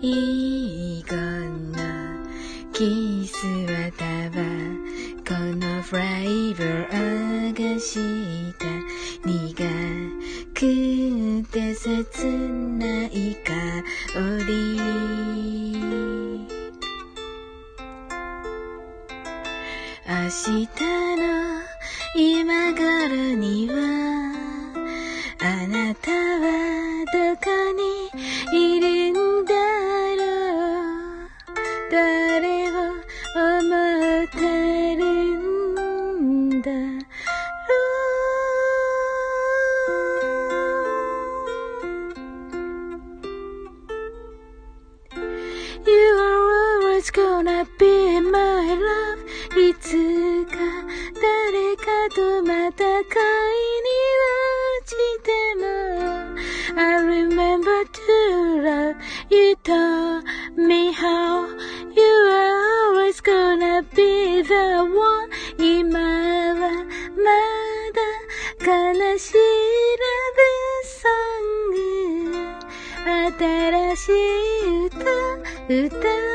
いいこのキスはたばこのフライバーがした苦くて切ない香り。明日の今頃には are always gonna be my love いつか誰かとまた恋に落ちても I remember to love you told me how You are always gonna be the one 今はまだ悲しいラブソング新しい歌歌